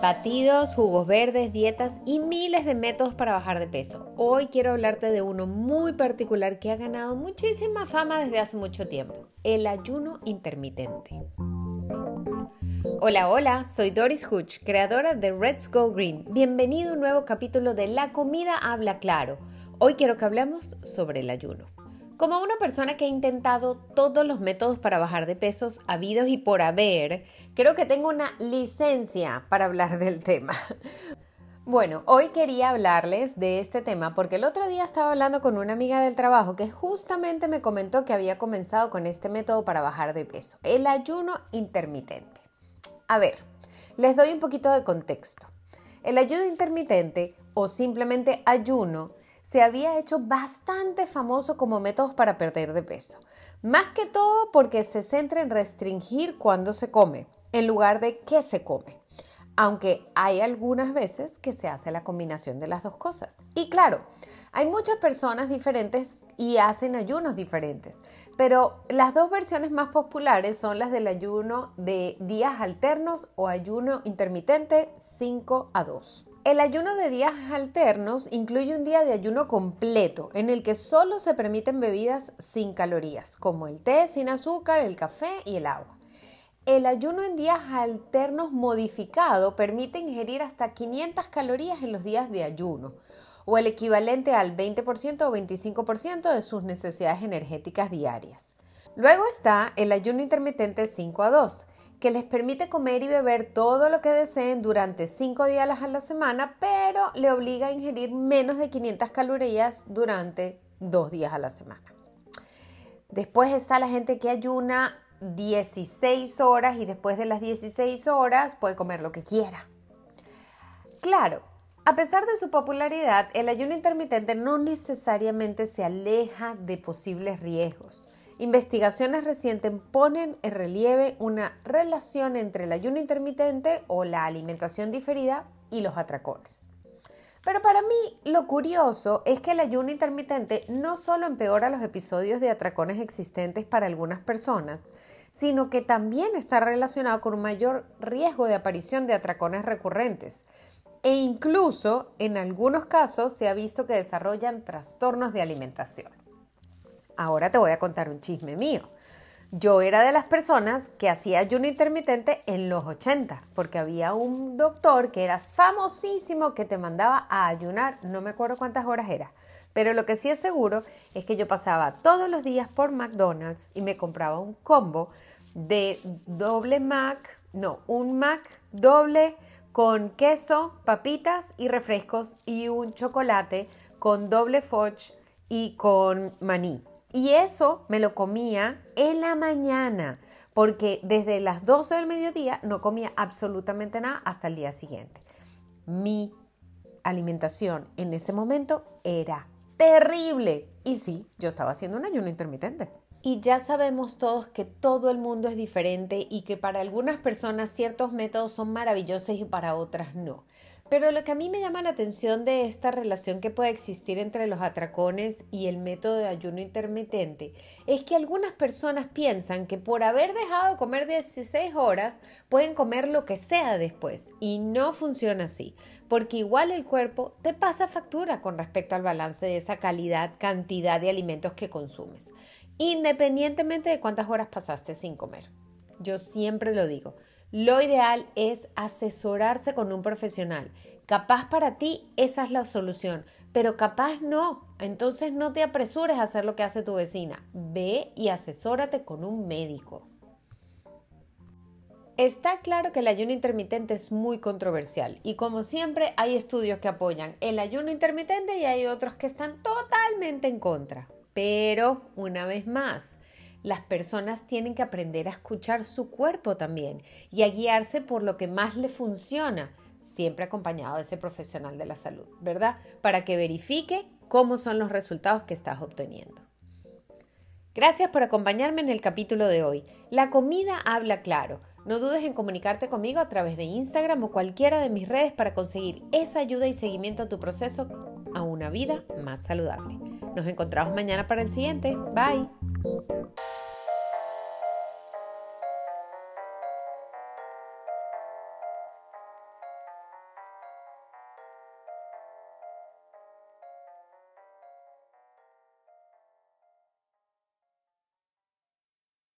Batidos, jugos verdes, dietas y miles de métodos para bajar de peso. Hoy quiero hablarte de uno muy particular que ha ganado muchísima fama desde hace mucho tiempo, el ayuno intermitente. Hola, hola, soy Doris Hutch, creadora de Let's Go Green. Bienvenido a un nuevo capítulo de La comida habla claro. Hoy quiero que hablemos sobre el ayuno. Como una persona que ha intentado todos los métodos para bajar de pesos habidos y por haber, creo que tengo una licencia para hablar del tema. Bueno, hoy quería hablarles de este tema porque el otro día estaba hablando con una amiga del trabajo que justamente me comentó que había comenzado con este método para bajar de peso, el ayuno intermitente. A ver, les doy un poquito de contexto. El ayuno intermitente o simplemente ayuno se había hecho bastante famoso como método para perder de peso. Más que todo porque se centra en restringir cuándo se come, en lugar de qué se come. Aunque hay algunas veces que se hace la combinación de las dos cosas. Y claro, hay muchas personas diferentes y hacen ayunos diferentes, pero las dos versiones más populares son las del ayuno de días alternos o ayuno intermitente 5 a 2. El ayuno de días alternos incluye un día de ayuno completo en el que solo se permiten bebidas sin calorías, como el té sin azúcar, el café y el agua. El ayuno en días alternos modificado permite ingerir hasta 500 calorías en los días de ayuno, o el equivalente al 20% o 25% de sus necesidades energéticas diarias. Luego está el ayuno intermitente 5 a 2, que les permite comer y beber todo lo que deseen durante 5 días a la semana, pero le obliga a ingerir menos de 500 calorías durante 2 días a la semana. Después está la gente que ayuna 16 horas y después de las 16 horas puede comer lo que quiera. Claro, a pesar de su popularidad, el ayuno intermitente no necesariamente se aleja de posibles riesgos. Investigaciones recientes ponen en relieve una relación entre el ayuno intermitente o la alimentación diferida y los atracones. Pero para mí lo curioso es que el ayuno intermitente no solo empeora los episodios de atracones existentes para algunas personas, sino que también está relacionado con un mayor riesgo de aparición de atracones recurrentes. E incluso en algunos casos se ha visto que desarrollan trastornos de alimentación. Ahora te voy a contar un chisme mío. Yo era de las personas que hacía ayuno intermitente en los 80, porque había un doctor que era famosísimo que te mandaba a ayunar, no me acuerdo cuántas horas era, pero lo que sí es seguro es que yo pasaba todos los días por McDonald's y me compraba un combo de doble Mac, no, un Mac doble con queso, papitas y refrescos y un chocolate con doble fudge y con maní. Y eso me lo comía en la mañana, porque desde las 12 del mediodía no comía absolutamente nada hasta el día siguiente. Mi alimentación en ese momento era terrible. Y sí, yo estaba haciendo un ayuno intermitente. Y ya sabemos todos que todo el mundo es diferente y que para algunas personas ciertos métodos son maravillosos y para otras no. Pero lo que a mí me llama la atención de esta relación que puede existir entre los atracones y el método de ayuno intermitente es que algunas personas piensan que por haber dejado de comer 16 horas pueden comer lo que sea después y no funciona así, porque igual el cuerpo te pasa factura con respecto al balance de esa calidad, cantidad de alimentos que consumes, independientemente de cuántas horas pasaste sin comer. Yo siempre lo digo, lo ideal es asesorarse con un profesional. Capaz para ti esa es la solución, pero capaz no. Entonces no te apresures a hacer lo que hace tu vecina. Ve y asesórate con un médico. Está claro que el ayuno intermitente es muy controversial y como siempre hay estudios que apoyan el ayuno intermitente y hay otros que están totalmente en contra. Pero, una vez más, las personas tienen que aprender a escuchar su cuerpo también y a guiarse por lo que más le funciona, siempre acompañado de ese profesional de la salud, ¿verdad? Para que verifique cómo son los resultados que estás obteniendo. Gracias por acompañarme en el capítulo de hoy. La comida habla claro. No dudes en comunicarte conmigo a través de Instagram o cualquiera de mis redes para conseguir esa ayuda y seguimiento a tu proceso a una vida más saludable. Nos encontramos mañana para el siguiente. Bye.